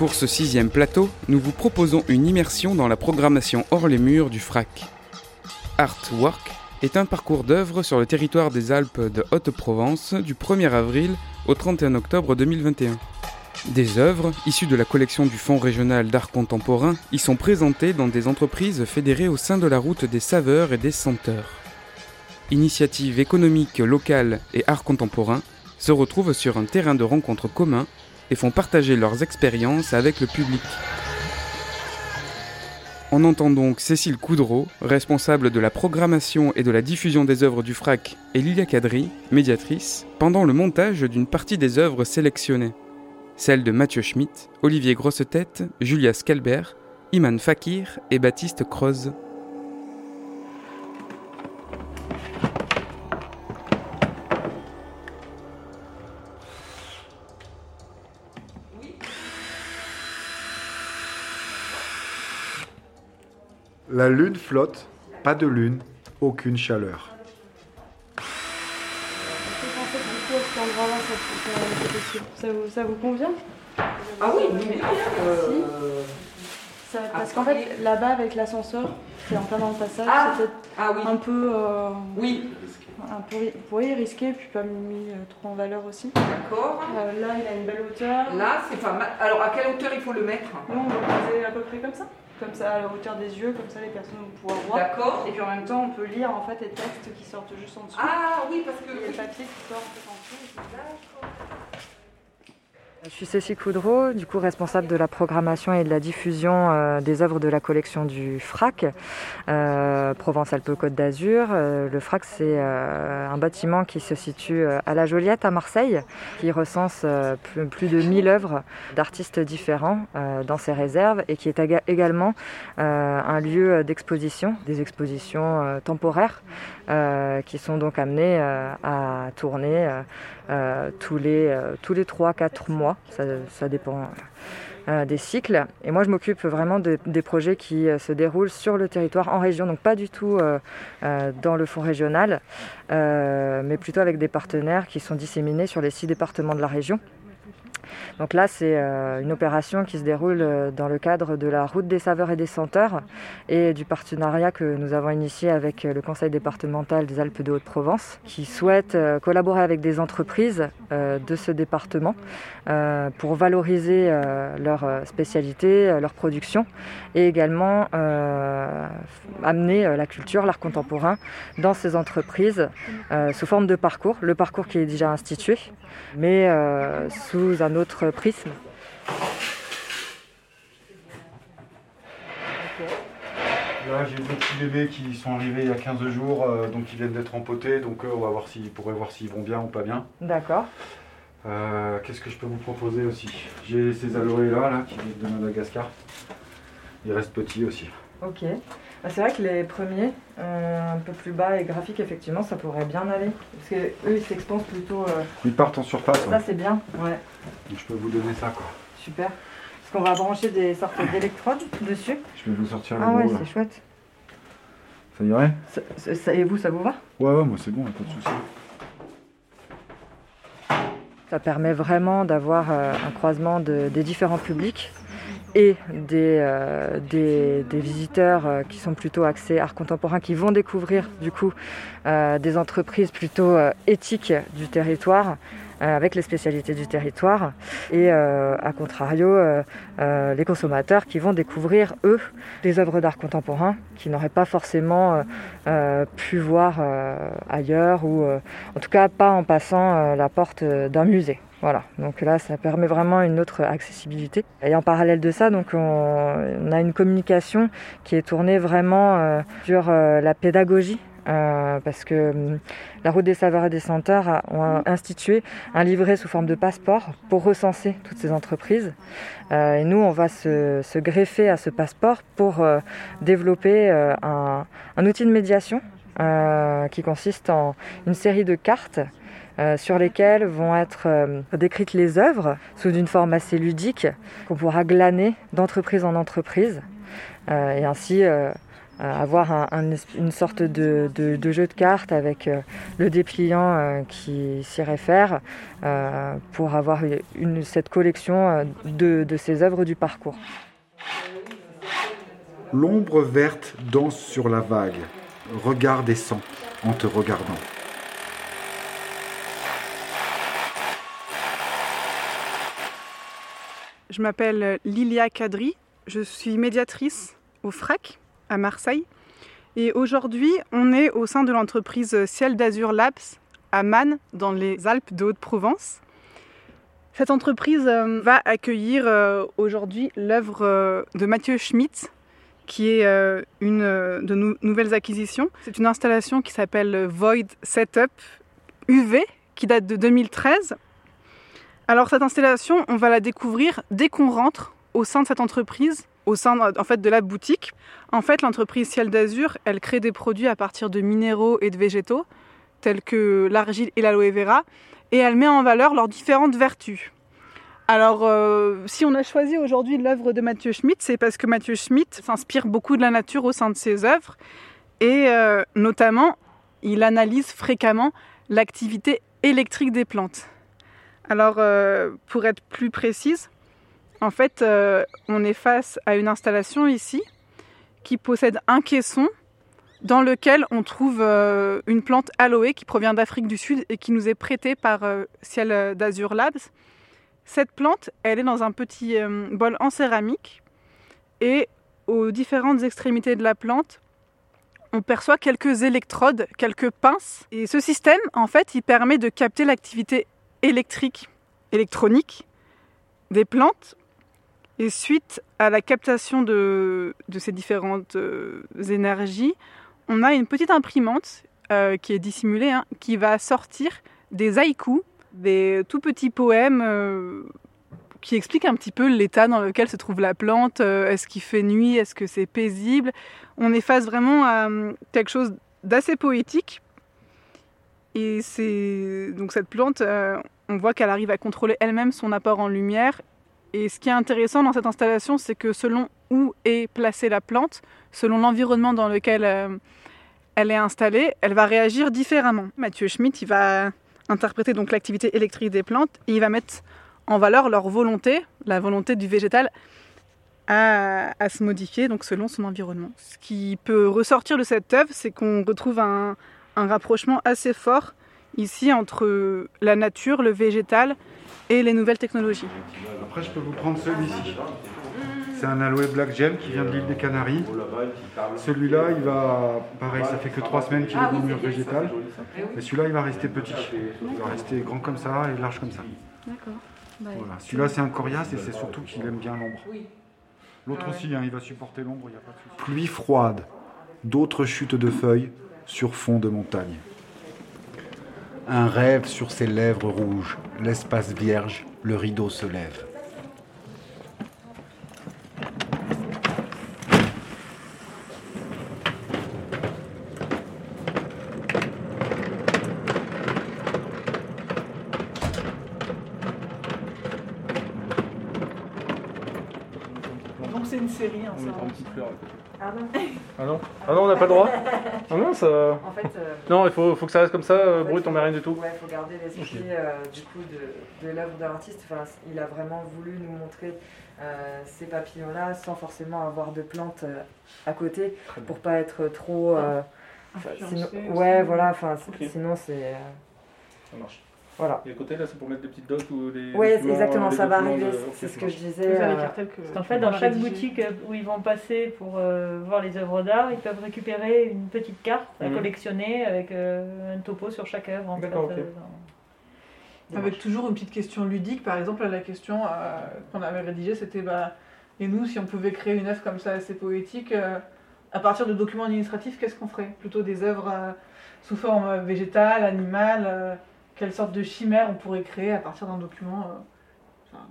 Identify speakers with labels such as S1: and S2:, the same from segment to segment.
S1: Pour ce sixième plateau, nous vous proposons une immersion dans la programmation hors les murs du FRAC. Artwork est un parcours d'œuvres sur le territoire des Alpes de Haute-Provence du 1er avril au 31 octobre 2021. Des œuvres, issues de la collection du Fonds régional d'art contemporain, y sont présentées dans des entreprises fédérées au sein de la route des saveurs et des senteurs. Initiatives économiques locales et art contemporain se retrouvent sur un terrain de rencontre commun et font partager leurs expériences avec le public. On entend donc Cécile Coudreau, responsable de la programmation et de la diffusion des œuvres du FRAC, et Lilia Kadri, médiatrice, pendant le montage d'une partie des œuvres sélectionnées. Celles de Mathieu Schmitt, Olivier Grossetête, Julia Scalbert, Iman Fakir et Baptiste Croze.
S2: La lune flotte, pas de lune, aucune chaleur.
S3: Ça vous, ça vous convient?
S4: Ah oui, oui, mais euh,
S3: Ça- Parce qu'en fait, là-bas, avec l'ascenseur, c'est en plein dans le passage,
S4: Ah.
S3: c'est peut-être
S4: ah oui,
S3: un peu, euh,
S4: oui,
S3: un peu oui, risqué, puis pas mis euh, trop en valeur aussi.
S4: d'accord.
S3: Euh, là, il a une belle hauteur.
S4: Là, c'est pas mal. Alors, à quelle hauteur il faut le mettre?
S3: Nous, on va poser à peu près comme ça. Comme ça, à la hauteur des yeux, comme ça, les personnes vont pouvoir voir.
S4: D'accord.
S3: Et puis en même temps, on peut lire en fait les textes qui sortent juste en dessous.
S4: Ah oui, parce que.
S3: Il y a le papier qui sort tout en dessous.
S5: Je suis Cécile Coudreau, du coup responsable de la programmation et de la diffusion euh, des œuvres de la collection du FRAC, euh, Provence-Alpes-Côte d'Azur. Euh, le FRAC, c'est un bâtiment qui se situe à la Joliette, à Marseille, qui recense plus, de 1000 œuvres d'artistes différents dans ses réserves et qui est également un lieu d'exposition, des expositions temporaires qui sont donc amenées à tourner tous les tous les 3-4 mois, ça, dépend euh, des cycles. Et moi, je m'occupe vraiment de- des projets qui euh, se déroulent sur le territoire en région, donc pas du tout euh, dans le fonds régional, mais plutôt avec des partenaires qui sont disséminés sur les six départements de la région. Donc là, c'est euh, une opération qui se déroule euh, dans le cadre de la route des saveurs et des senteurs et du partenariat que nous avons initié avec euh, le Conseil départemental des Alpes de Haute-Provence, qui souhaite collaborer avec des entreprises de ce département pour valoriser leur spécialité, leur production et également amener euh, la culture, l'art contemporain dans ces entreprises euh, sous forme de parcours, le parcours qui est déjà institué, mais euh, sous un autre prisme.
S2: Là, j'ai deux petits bébés qui sont arrivés il y a 15 jours, euh, donc ils viennent d'être empotés, donc euh, on va voir s'ils pourraient voir s'ils vont bien ou pas bien.
S5: D'accord.
S2: Euh, Qu'est-ce que je peux vous proposer aussi? J'ai ces aloés là, là, qui viennent de Madagascar. Ils restent petits aussi.
S5: Ok. Bah, c'est vrai que les premiers, euh, un peu plus bas et graphiques, effectivement, ça pourrait bien aller. Parce que eux, ils s'expansent plutôt. euh,
S2: Ils partent en surface, ouais.
S5: Ça, c'est bien. Ouais,
S2: donc je peux vous donner ça quoi.
S5: super. Parce qu'on va brancher des sortes d'électrodes dessus.
S2: Je vais vous sortir le
S5: Ah ouais, c'est chouette.
S2: Ça irait
S5: Ça- ça- ça- et vous, ça vous va?
S2: Ouais, ouais, moi c'est bon, pas de souci.
S5: Ça permet vraiment d'avoir euh, un croisement de- des différents publics et des, euh, visiteurs euh, qui sont plutôt axés art contemporain, qui vont découvrir du coup euh, des entreprises plutôt éthiques du territoire, avec les spécialités du territoire, et à contrario, les consommateurs qui vont découvrir, eux, des œuvres d'art contemporain qu'ils n'auraient pas forcément pu voir ailleurs, ou en tout cas pas en passant la porte d'un musée. Voilà, donc là, ça permet vraiment une autre accessibilité. Et en parallèle de ça, donc on, a une communication qui est tournée vraiment euh, sur euh, la pédagogie. Euh, parce que hum, la route des saveurs et des senteurs a, institué un livret sous forme de passeport pour recenser toutes ces entreprises. et nous, on va se, greffer à ce passeport pour développer un, outil de médiation qui consiste en une série de cartes euh, sur lesquelles vont être euh, décrites les œuvres sous une forme assez ludique qu'on pourra glaner d'entreprise en entreprise euh, et ainsi avoir une sorte de, jeu de cartes avec le dépliant qui s'y réfère pour avoir cette collection de, de ces œuvres du parcours.
S2: L'ombre verte danse sur la vague, regarde et sent en te regardant.
S6: Je m'appelle Lilia Kadri, je suis médiatrice au FRAC à Marseille. Et aujourd'hui, on est au sein de l'entreprise Ciel d'Azur Labs à Man, dans les Alpes de Haute-Provence. Cette entreprise euh, va accueillir euh, aujourd'hui l'œuvre euh, de Mathieu Schmitt, qui est une de nouvelles acquisitions. C'est une installation qui s'appelle Void Setup UV, qui date de 2013 alors cette installation, on va la découvrir dès qu'on rentre au sein de cette entreprise, au sein en fait, de la boutique. En fait, l'entreprise Ciel d'Azur, elle crée des produits à partir de minéraux et de végétaux, tels que l'argile et l'aloe vera, et elle met en valeur leurs différentes vertus. Alors, euh, si on a choisi aujourd'hui l'œuvre de Mathieu Schmitt, c'est parce que Mathieu Schmitt s'inspire beaucoup de la nature au sein de ses œuvres, et euh, notamment, il analyse fréquemment l'activité électrique des plantes. Alors, euh, pour être plus précise, en fait, euh, on est face à une installation ici qui possède un caisson dans lequel on trouve euh, une plante aloe qui provient d'Afrique du Sud et qui nous est prêtée par Ciel d'Azur Labs. Cette plante, elle est dans un petit bol en céramique et aux différentes extrémités de la plante, on perçoit quelques électrodes, quelques pinces. Et ce système, en fait, il permet de capter l'activité électrique, électronique des plantes. Et suite à la captation de, ces différentes euh, énergies, on a une petite imprimante euh, qui est dissimulée, hein, qui va sortir des haïkus, des tout petits poèmes euh, qui expliquent un petit peu l'état dans lequel se trouve la plante. est-ce qu'il fait nuit Est-ce que c'est paisible On est face vraiment à quelque chose d'assez poétique et c'est donc cette plante, euh, on voit qu'elle arrive à contrôler elle-même son apport en lumière. Et ce qui est intéressant dans cette installation, c'est que selon où est placée la plante, selon l'environnement dans lequel euh, elle est installée, elle va réagir différemment. Mathieu Schmitt, il va interpréter donc l'activité électrique des plantes et il va mettre en valeur leur volonté, la volonté du végétal à, à, se modifier donc selon son environnement. Ce qui peut ressortir de cette œuvre, c'est qu'on retrouve un, un rapprochement assez fort ici entre la nature, le végétal et les nouvelles technologies.
S2: Après, je peux vous prendre celui-ci. C'est un aloe black gem qui vient de l'île des Canaries. Celui-là, il va, pareil, ça fait que trois semaines qu'il est dans le mur végétal. Mais celui-là, il va rester petit. Il va rester grand comme ça et large comme ça. D'accord. Bah, celui-là, c'est un coriace et c'est surtout qu'il aime bien l'ombre. L'autre ah aussi, hein, il va supporter l'ombre, il n'y a pas de souci. Pluie froide, d'autres chutes de feuilles, sur fond de montagne. Un rêve sur ses lèvres rouges, l'espace vierge, le rideau se lève.
S6: Donc c'est une série, hein, ça.
S7: Ah non Ah non, ah non on n'a pas le droit? Ah non, ça... En fait, euh, Non, il faut, faut, que ça reste comme ça, euh, brut, on met rien du tout.
S5: Ouais, il faut garder l'esprit euh, du coup de, de l'œuvre de l'artiste. Enfin, il a vraiment voulu nous montrer ces papillons-là sans forcément avoir de plantes à côté pour pas être trop... sinon, ouais, voilà, enfin, sinon c'est...
S7: Ça marche. Voilà. Et à côté, là, c'est pour mettre des petites dots ou des.
S5: Oui, exactement, ça va arriver. c'est ce que je disais.
S8: Euh... En fait, dans chaque boutique euh, où ils vont passer pour euh, voir les œuvres d'art, ils peuvent récupérer une petite carte à mhm. collectionner avec euh, un topo sur chaque œuvre. En fait,
S9: Avec toujours une petite question ludique. Par exemple, la question euh, qu'on avait rédigée, c'était bah, et nous, si on pouvait créer une œuvre comme ça assez poétique, euh, à partir de documents administratifs, qu'est-ce qu'on ferait? Plutôt des œuvres euh, sous forme végétale, animale Quelle sorte de chimère on pourrait créer à partir d'un document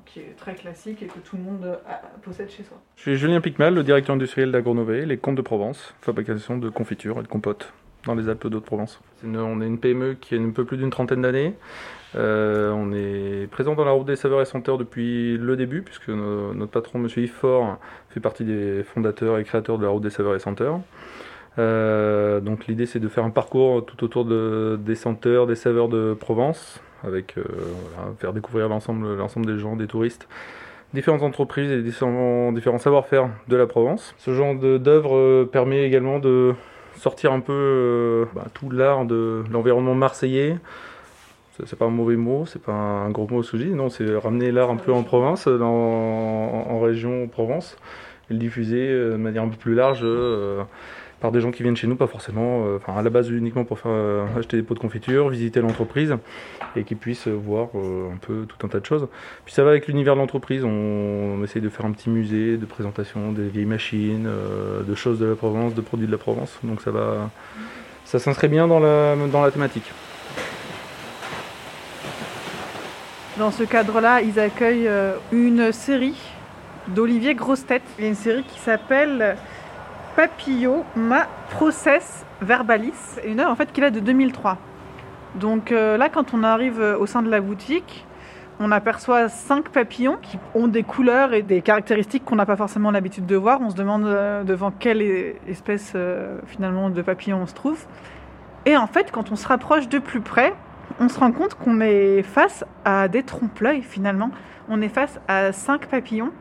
S9: qui est très classique et que tout le monde possède chez soi
S7: Je suis Julien Picmal, le directeur industriel d'Agronové, les Comtes de Provence, fabrication de confitures et de compotes dans les Alpes d'Haute-Provence. On est une PME qui a un peu plus d'une trentaine d'années. Euh, on est présent dans la route des saveurs et senteurs depuis le début, puisque notre patron, M. Yves Fort, fait partie des fondateurs et créateurs de la route des saveurs et senteurs. Euh, donc l'idée c'est de faire un parcours tout autour de, des senteurs, des saveurs de Provence, avec euh, faire découvrir l'ensemble, des gens, des touristes, différentes entreprises et différents, savoir-faire de la Provence. Ce genre d'œuvre permet également de sortir un peu bah, tout l'art de l'environnement marseillais, c'est pas un mauvais mot, c'est pas un gros mot Souji, non, c'est ramener l'art un peu en province, dans, en, région Provence, et le diffuser euh, de manière un peu plus large euh, par des gens qui viennent chez nous, pas forcément, euh, enfin à la base uniquement pour faire acheter des pots de confiture, visiter l'entreprise et qu'ils puissent voir un peu tout un tas de choses. Puis ça va avec l'univers de l'entreprise, on, essaye de faire un petit musée de présentation des vieilles machines, de choses de la Provence, de produits de la Provence, donc ça va, ça s'inscrit bien dans la, dans la thématique.
S9: Dans ce cadre-là, ils accueillent euh, une série d'Olivier Grossetête. Il y a une série qui s'appelle Papillot Ma Process Verbalis. Une œuvre en fait qu'il a de 2003. Donc euh, là, quand on arrive au sein de la boutique, on aperçoit cinq papillons qui ont des couleurs et des caractéristiques qu'on n'a pas forcément l'habitude de voir. On se demande euh, devant quelle espèce finalement de papillon on se trouve. Et en fait, quand on se rapproche de plus près, on se rend compte qu'on est face à des trompe-l'œil finalement. On est face à cinq papillons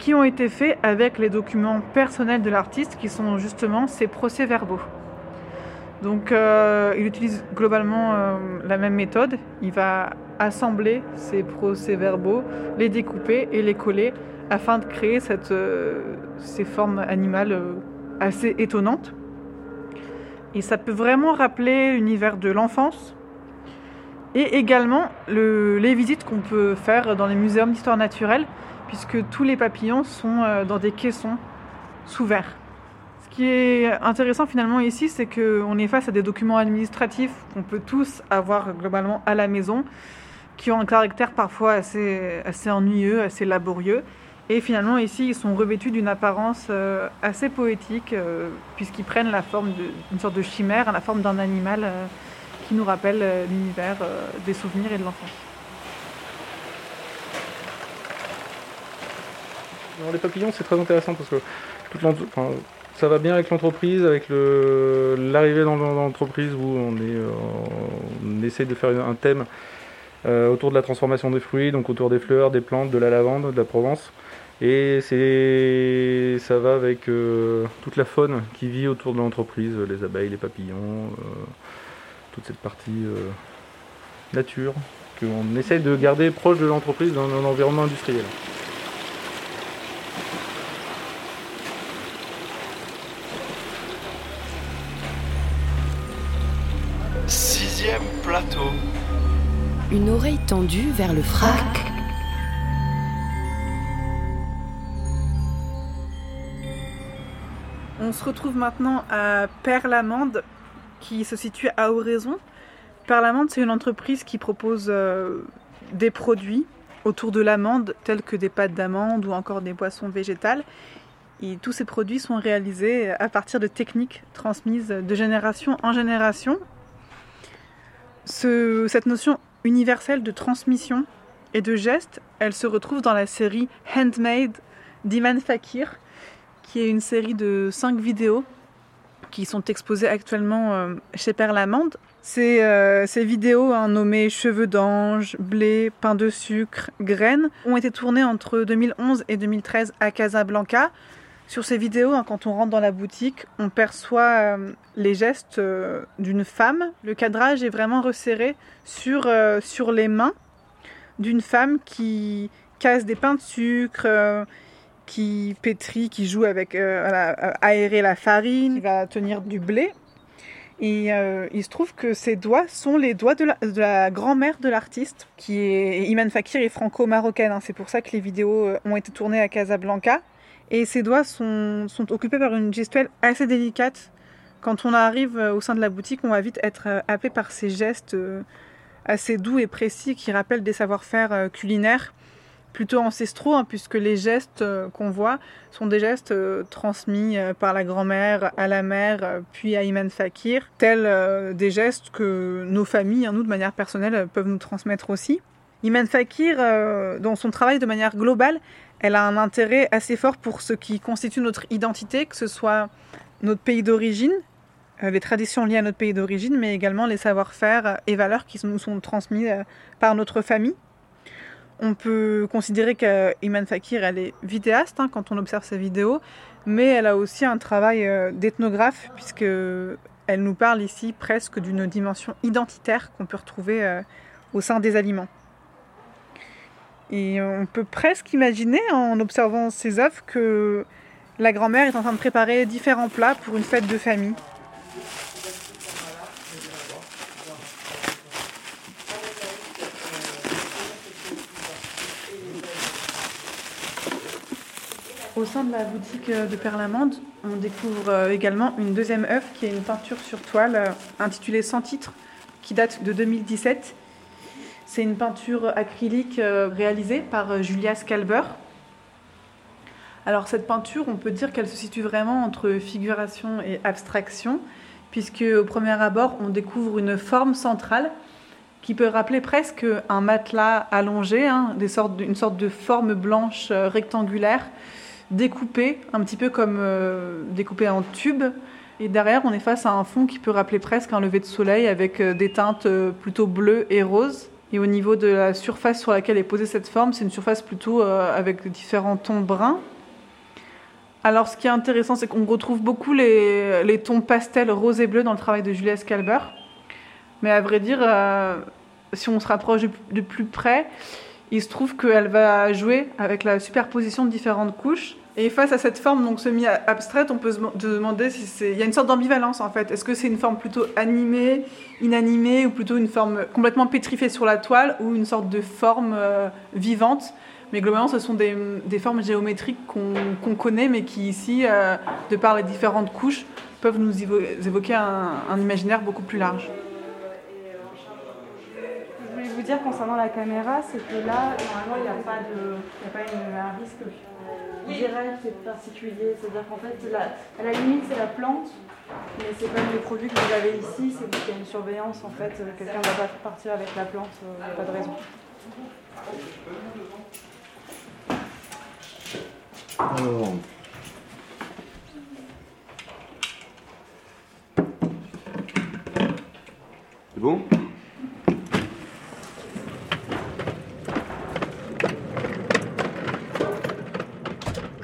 S9: qui ont été faits avec les documents personnels de l'artiste qui sont justement ses procès-verbaux. Donc euh, il utilise globalement euh, la même méthode. Il va assembler ces procès-verbaux, les découper et les coller afin de créer euh, ces formes animales assez étonnantes. Et ça peut vraiment rappeler l'univers de l'enfance, et également les visites qu'on peut faire dans les muséums d'histoire naturelle, puisque tous les papillons sont euh, dans des caissons sous verre. Ce qui est intéressant finalement ici, c'est qu'on est face à des documents administratifs qu'on peut tous avoir globalement à la maison, qui ont un caractère parfois assez, assez ennuyeux, assez laborieux. Et finalement ici, ils sont revêtus d'une apparence euh, assez poétique, euh, puisqu'ils prennent la forme d'une sorte de chimère, la forme d'un animal qui nous rappelle l'univers des souvenirs et de l'enfance.
S7: Les papillons, c'est très intéressant parce que ça va bien avec l'entreprise, avec l'arrivée dans l'entreprise où euh, on essaye de faire un thème autour de la transformation des fruits, donc autour des fleurs, des plantes, de la lavande, de la Provence. Et ça va avec toute la faune qui vit autour de l'entreprise, les abeilles, les papillons, toute cette partie euh, nature qu'on essaye de garder proche de l'entreprise dans un environnement industriel.
S10: Une oreille tendue vers le frac.
S9: On se retrouve maintenant à Perlamande qui se situe à Oraison. Parlamande, c'est une entreprise qui propose euh, des produits autour de l'amande, tels que des pâtes d'amande ou encore des boissons végétales. Et tous ces produits sont réalisés à partir de techniques transmises de génération en génération. cette notion universelle de transmission et de geste, elle se retrouve dans la série Handmade d'Iman Fakir, qui est une série de cinq vidéos qui sont exposées actuellement euh, chez Perlamande. Ces, euh, ces vidéos hein, nommées Cheveux d'ange, blé, pain de sucre, graines ont été tournées entre 2011 et 2013 à Casablanca. Sur ces vidéos, hein, quand on rentre dans la boutique, on perçoit euh, les gestes d'une femme. Le cadrage est vraiment resserré sur, sur les mains d'une femme qui casse des pains de sucre, qui pétrit, qui joue avec euh, aérer la farine, qui va tenir du blé. Et euh, il se trouve que ces doigts sont les doigts de la, grand-mère de l'artiste, qui est Iman Fakir et franco-marocaine. Hein. C'est pour ça que les vidéos euh, ont été tournées à Casablanca. Et ces doigts sont, occupés par une gestuelle assez délicate. Quand on arrive euh, au sein de la boutique, on va vite être happé par ces gestes assez doux et précis qui rappellent des savoir-faire culinaires plutôt ancestraux, hein, puisque les gestes euh, qu'on voit sont des gestes euh, transmis euh, par la grand-mère à la mère, puis à Iman Fakir, tels des gestes que nos familles, hein, nous de manière personnelle, peuvent nous transmettre aussi. Iman Fakir, dans son travail de manière globale, elle a un intérêt assez fort pour ce qui constitue notre identité, que ce soit notre pays d'origine, les traditions liées à notre pays d'origine, mais également les savoir-faire et valeurs qui nous sont transmis par notre famille. On peut considérer qu'Iman Fakir, elle est vidéaste hein, quand on observe ses vidéos, mais elle a aussi un travail euh, d'ethnographe, puisque elle nous parle ici presque d'une dimension identitaire qu'on peut retrouver euh, au sein des aliments. Et on peut presque imaginer, en observant ses œuvres, que la grand-mère est en train de préparer différents plats pour une fête de famille. Au sein de la boutique de Perlamande, on découvre euh, également une deuxième œuvre qui est une peinture sur toile euh, intitulée Sans titre, qui date de 2017. C'est une peinture acrylique réalisée par Julia Scalber. Alors cette peinture, on peut dire qu'elle se situe vraiment entre figuration et abstraction, puisque au premier abord, on découvre une forme centrale qui peut rappeler presque un matelas allongé, hein, une sorte de forme blanche rectangulaire découpé, un petit peu comme euh, découpé en tube. Et derrière, on est face à un fond qui peut rappeler presque un lever de soleil avec euh, des teintes euh, plutôt bleues et roses. Et au niveau de la surface sur laquelle est posée cette forme, c'est une surface plutôt avec différents tons bruns. Alors, ce qui est intéressant, c'est qu'on retrouve beaucoup les, tons pastels rose et bleu dans le travail de Julia Scalber. Mais à vrai dire, si on se rapproche de plus près, il se trouve qu'elle va jouer avec la superposition de différentes couches. Et face à cette forme donc semi-abstraite, on peut se demander si c'est. Y a une sorte d'ambivalence en fait. Est-ce que c'est une forme plutôt animée, inanimée, ou plutôt une forme complètement pétrifiée sur la toile, ou une sorte de forme euh, vivante? Mais globalement, ce sont des, formes géométriques qu'on connaît, mais qui ici, euh, de par les différentes couches, peuvent nous évoquer un imaginaire beaucoup plus large
S3: dire concernant la caméra, c'est que là, normalement, il n'y a pas, de, il a pas une, un risque direct et particulier. C'est-à-dire qu'en fait, la, à la limite, c'est la plante, mais c'est comme les produits que vous avez ici, c'est qu'il y a une surveillance. En fait, quelqu'un ne va pas partir avec la plante, il n'y a pas de raison.
S11: Alors. C'est bon?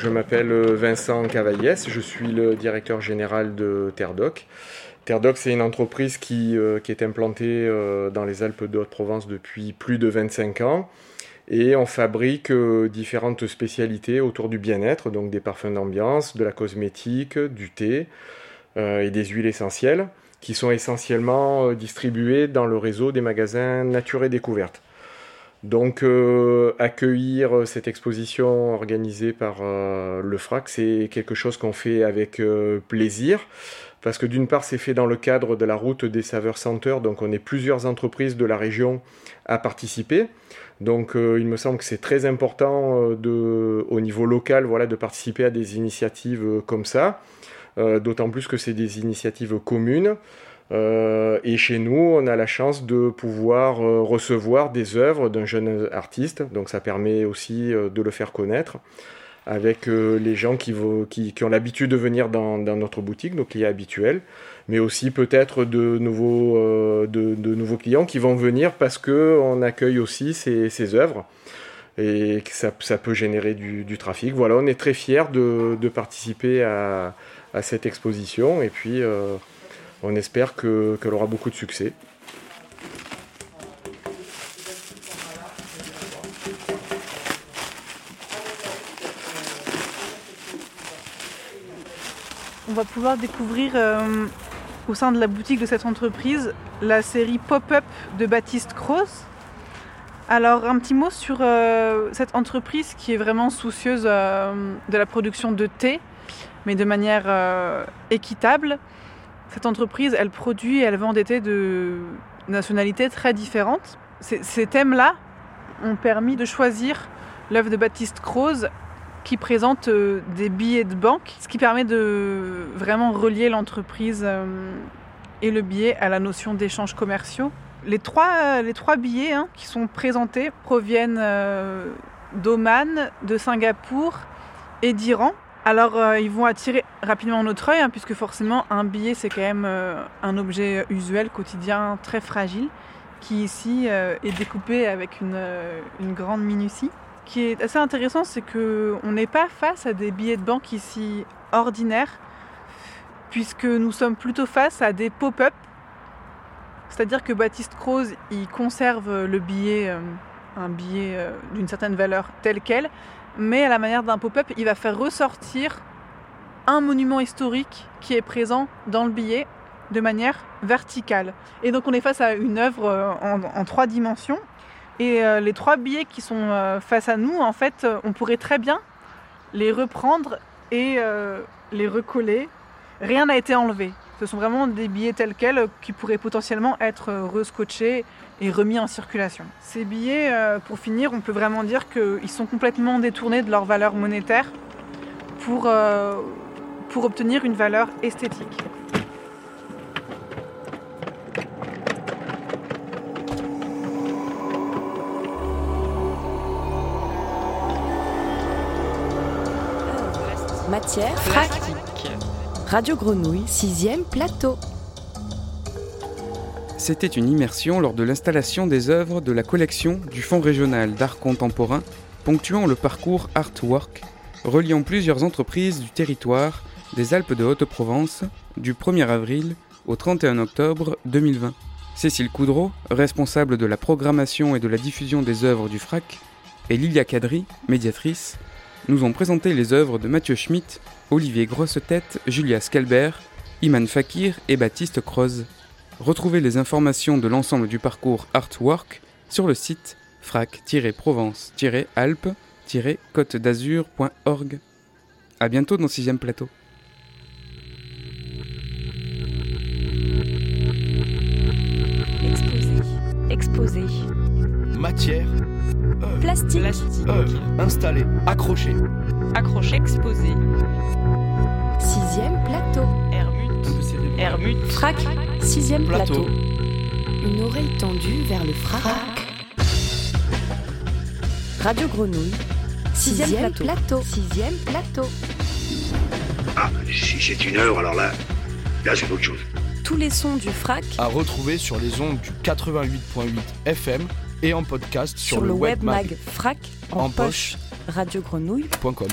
S11: Je m'appelle euh, Vincent Cavaillès, je suis le directeur général de Terdoc. Terdoc, c'est une entreprise qui, euh, est implantée euh, dans les Alpes de Haute-Provence depuis plus de 25 ans. Et on fabrique différentes spécialités autour du bien-être, donc des parfums d'ambiance, de la cosmétique, du thé et des huiles essentielles, qui sont essentiellement distribuées dans le réseau des magasins Nature et Découverte. Donc euh, accueillir cette exposition organisée par euh, le FRAC, c'est quelque chose qu'on fait avec euh, plaisir. Parce que d'une part, c'est fait dans le cadre de la route des saveurs senteurs, donc on est plusieurs entreprises de la région à participer. Donc il me semble que c'est très important au niveau local de participer à des initiatives comme ça. D'autant plus que c'est des initiatives communes. Euh, et chez nous, on a la chance de pouvoir euh, recevoir des œuvres d'un jeune artiste, donc ça permet aussi euh, de le faire connaître avec les gens qui, ont l'habitude de venir dans, notre boutique, nos clients habituels, mais aussi peut-être de nouveaux, clients qui vont venir parce qu'on accueille aussi ces, œuvres et que ça, peut générer du, trafic. Voilà, on est très fiers de, de participer à, à, cette exposition et puis on espère qu'elle aura beaucoup de succès.
S9: On va pouvoir découvrir euh,
S6: au sein de la boutique de cette entreprise la série Pop-up de Baptiste Cross. Alors un petit mot sur euh, cette entreprise qui est vraiment soucieuse euh, de la production de thé, mais de manière équitable. Cette entreprise, elle produit et elle vend des thés de nationalités très différentes. Ces, thèmes-là ont permis de choisir l'œuvre de Baptiste Croze qui présente euh, des billets de banque, ce qui permet de vraiment relier l'entreprise euh, et le billet à la notion d'échanges commerciaux. Les trois, trois billets hein, qui sont présentés proviennent euh, d'Oman, de Singapour et d'Iran. Alors euh, ils vont attirer rapidement notre œil, hein, puisque forcément un billet c'est quand même euh, un objet usuel, quotidien, très fragile, qui ici euh, est découpé avec une, euh, grande minutie. Ce qui est assez intéressant, c'est qu'on n'est pas face à des billets de banque ici ordinaires, puisque nous sommes plutôt face à des pop-up. C'est-à-dire que Baptiste Croze, il conserve le billet, euh, un billet euh, d'une certaine valeur tel quel, mais à la manière d'un pop-up, il va faire ressortir un monument historique qui est présent dans le billet de manière verticale. Et donc on est face à une œuvre euh, en, trois dimensions. Et euh, les trois billets qui sont euh, face à nous, en fait, on pourrait très bien les reprendre et les recoller. Rien n'a été enlevé. Ce sont vraiment des billets tels quels qui pourraient potentiellement être rescotchés et remis en circulation. Ces billets, euh, pour finir, on peut vraiment dire qu'ils sont complètement détournés de leur valeur monétaire pour, euh, pour obtenir une valeur esthétique.
S10: Matière, frac. Radio Grenouille, sixième plateau.
S1: C'était une immersion lors de l'installation des œuvres de la collection du Fonds régional d'art contemporain, ponctuant le parcours Artwork, reliant plusieurs entreprises du territoire des Alpes de Haute-Provence du 1er avril au 31 octobre 2020. Cécile Coudreau, responsable de la programmation et de la diffusion des œuvres du FRAC, et Lilia Cadry, médiatrice, nous ont présenté les œuvres de Mathieu Schmitt, Olivier Grossetête, Julia Scalbert, Iman Fakir et Baptiste Croze. Retrouvez les informations de l'ensemble du parcours Artwork sur le site frac-provence-alpes-côte d'azur.org. A bientôt dans 6 plateau.
S10: Exposé. Exposé.
S12: Matière. œuvre.
S10: Plastique.
S12: Œuvre. Installé. Accroché.
S13: Accroché. Exposé.
S10: Sixième plateau.
S13: Hermut.
S10: Frac. Sixième plateau.
S12: Plateau.
S10: Une oreille tendue vers le frac. Radio Grenouille. Sixième, plateau. Sixième plateau.
S14: Ah, si c'est une heure, alors là, là c'est autre chose.
S10: Tous les sons du frac
S12: À retrouver sur les ondes du 88.8 FM et en podcast sur,
S10: sur, le web mag frac en,
S12: En
S10: poche.
S12: poche.
S10: radiogrenouille.com.
S12: .com.